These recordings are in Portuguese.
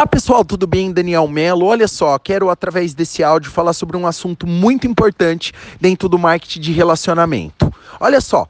Olá pessoal, tudo bem? Daniel Melo. Olha só, quero através desse áudio falar sobre um assunto muito importante dentro do marketing de relacionamento. Olha só,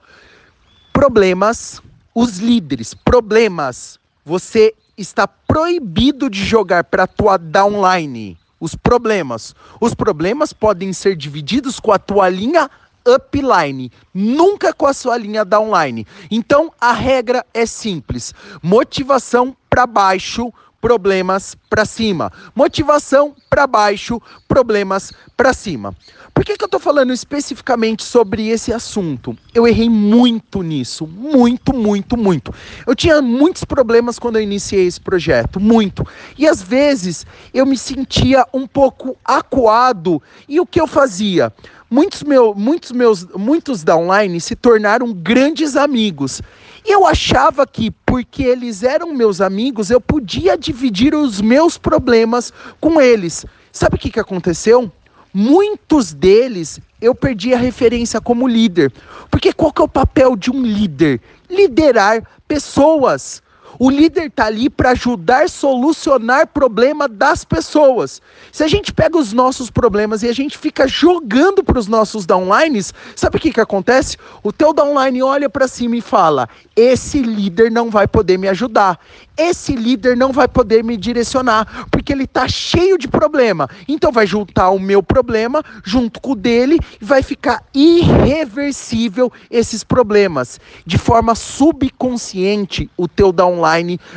problemas, os líderes, problemas. Você está proibido de jogar para a tua downline. Os problemas. Os problemas podem ser divididos com a tua linha upline, nunca com a sua linha downline. Então a regra é simples: motivação para baixo, problemas para cima. Motivação para baixo, problemas para cima. Por que, que eu estou falando especificamente sobre esse assunto? Eu errei muito nisso, muito, muito, muito. Eu tinha muitos problemas quando eu iniciei esse projeto, muito. E às vezes eu me sentia um pouco acuado. E o que eu fazia? Muitos, meu, muitos meus, muitos da online se tornaram grandes amigos. E eu achava que, porque eles eram meus amigos, eu podia dividir os meus problemas com eles. Sabe o que, que aconteceu? Muitos deles eu perdi a referência como líder. Porque qual que é o papel de um líder? Liderar pessoas. O líder está ali para ajudar a solucionar problema das pessoas. Se a gente pega os nossos problemas e a gente fica jogando para os nossos downlines, sabe o que, que acontece? O teu downline olha para cima e fala: esse líder não vai poder me ajudar. Esse líder não vai poder me direcionar, porque ele está cheio de problema. Então vai juntar o meu problema junto com o dele e vai ficar irreversível esses problemas. De forma subconsciente, o teu downline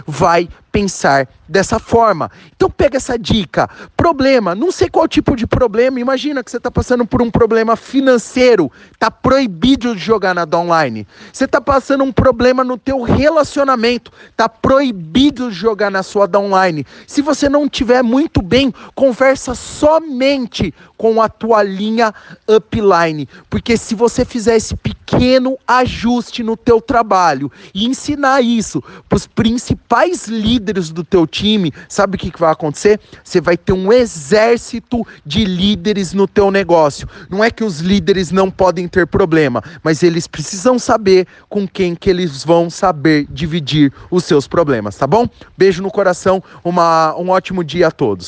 vai pensar dessa forma. Então pega essa dica. Problema, não sei qual tipo de problema. Imagina que você está passando por um problema financeiro, está proibido de jogar na online. Você está passando um problema no teu relacionamento, está proibido de jogar na sua online. Se você não tiver muito bem, conversa somente com a tua linha upline, porque se você fizer esse pequeno ajuste no teu trabalho e ensinar isso para os principais líderes líderes do teu time, sabe o que, que vai acontecer? Você vai ter um exército de líderes no teu negócio. Não é que os líderes não podem ter problema, mas eles precisam saber com quem que eles vão saber dividir os seus problemas, tá bom? Beijo no coração, uma, um ótimo dia a todos.